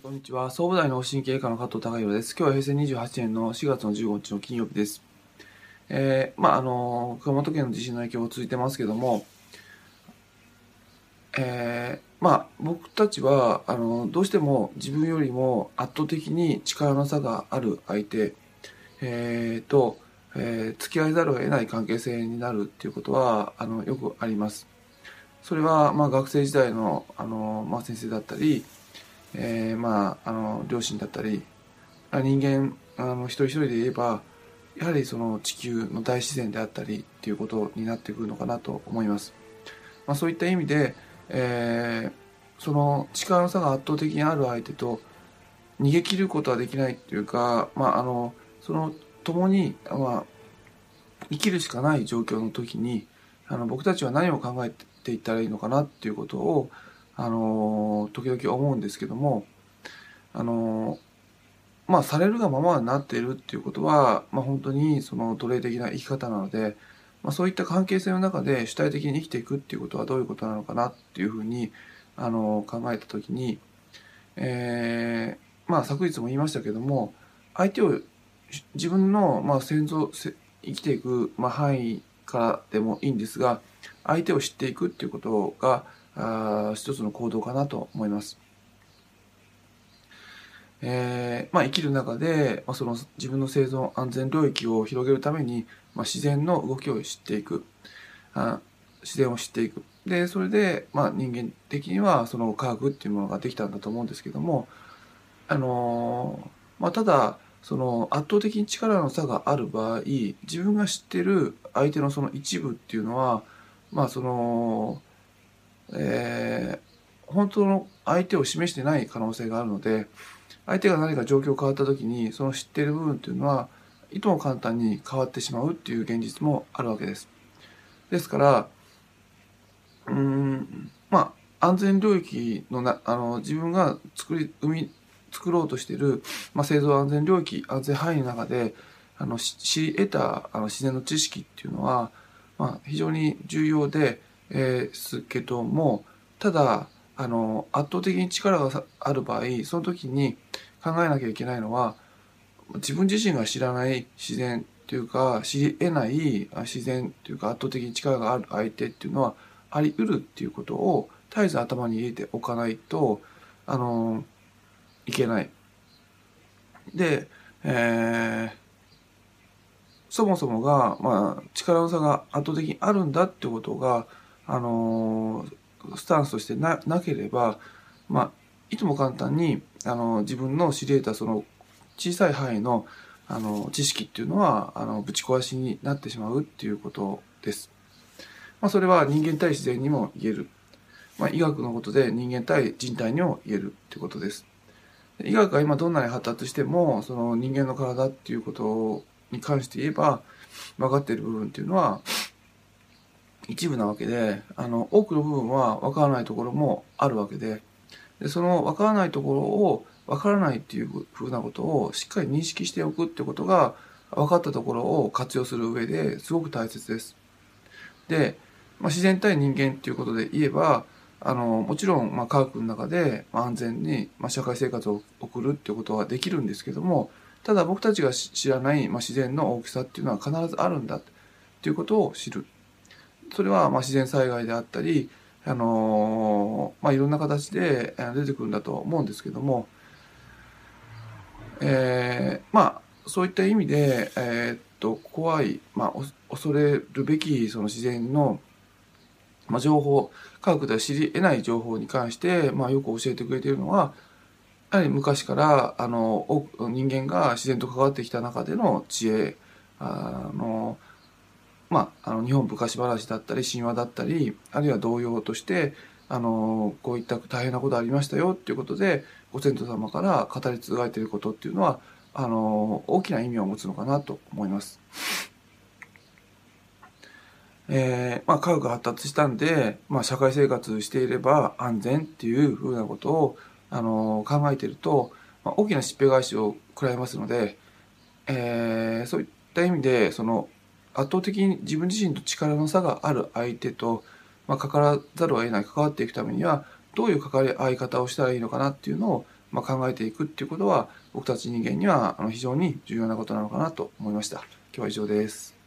こんにちは。総武大の神経科の加藤孝弘です。今日は平成28年の4月の15日の金曜日です。えー、まあ、あの、熊本県の地震の影響が続いてますけども、えー、まあ、僕たちは、あの、どうしても自分よりも圧倒的に力の差がある相手、えー、と、えー、付き合いざるを得ない関係性になるっていうことは、あの、よくあります。それは、まあ、学生時代の、あの、まあ、先生だったり、えー、まあ、あの、両親だったり、人間、あの、一人一人で言えば、やはりその地球の大自然であったりっていうことになってくるのかなと思います。まあ、そういった意味で、えー、その力の差が圧倒的にある相手と逃げ切ることはできないっていうか、まあ、あの、その、共に、まあ、生きるしかない状況の時に、あの、僕たちは何を考えていったらいいのかなっていうことを、あの時々思うんですけどもあのまあされるがままになっているっていうことは、まあ、本当にその奴隷的な生き方なので、まあ、そういった関係性の中で主体的に生きていくっていうことはどういうことなのかなっていうふうにあの考えた時に、えー、まあ昨日も言いましたけども相手を自分の、まあ、先祖生きていく、まあ、範囲からでもいいんですが相手を知っていくっていうことがあ一つの行動かなと思います。えーまあ、生きる中で、まあ、その自分の生存安全領域を広げるために、まあ、自然の動きを知っていくあ自然を知っていくでそれで、まあ、人間的にはその科学っていうものができたんだと思うんですけども、あのー、まあ、ただその圧倒的に力の差がある場合自分が知ってる相手のその一部っていうのはまあそのえー、本当の相手を示してない可能性があるので相手が何か状況変わった時にその知っている部分っていうのはいとも簡単に変わってしまうっていう現実もあるわけです。ですからうんまあ安全領域のなあの自分が作り生み作ろうとしている、まあ、製造安全領域安全範囲の中であの知り得たあの自然の知識っていうのは、まあ、非常に重要でですけどもただあの圧倒的に力がある場合その時に考えなきゃいけないのは自分自身が知らない自然というか知り得ない自然というか圧倒的に力がある相手っていうのはあり得るっていうことを絶えず頭に入れておかないとあのいけない。で、えー、そもそもが、まあ、力の差が圧倒的にあるんだってことがあのスタンスとしてななければ、まあ、いつも簡単に、あの自分の知り得たその小さい範囲のあの知識っていうのはあのぶち壊しになってしまうっていうことです。まあ、それは人間対自然にも言える。まあ、医学のことで人間対人体にも言えるってことです。医学が今どんなに発達してもその人間の体っていうことに関して言えば分かっている部分っていうのは一部なわけであの多くの部分は分からないところもあるわけででその分からないところを分からないっていうふうなことをしっかり認識しておくってことが分かったところを活用する上ですごく大切です。で、まあ、自然対人間っていうことで言えばあのもちろんまあ科学の中で安全にまあ社会生活を送るっていうことはできるんですけどもただ僕たちが知らないまあ自然の大きさっていうのは必ずあるんだっていうことを知る。それはまあ自然災害であったり、あの、まあ、いろんな形で出てくるんだと思うんですけども、えー、まあそういった意味で、えー、っと怖い、まあ、恐れるべきその自然の、まあ、情報科学では知り得ない情報に関して、まあ、よく教えてくれているのはやはり昔からあの人間が自然と関わってきた中での知恵あのまあ、あの日本昔話だったり神話だったりあるいは童謡としてあのこういった大変なことありましたよっていうことでご先祖様から語り継がれていることっていうのはあの大きな意味を持つのかなと思います。えーまあ、科学が発達したんで、まあ、社会生活していれば安全っていうふうなことをあの考えていると、まあ、大きなしっぺ返しを食らいますので、えー、そういった意味でその圧倒的に自分自身と力の差がある相手と、まあ、関わらざるを得ない関わっていくためにはどういう関わり合い方をしたらいいのかなっていうのをまあ、考えていくっていうことは僕たち人間にはあの非常に重要なことなのかなと思いました。今日は以上です。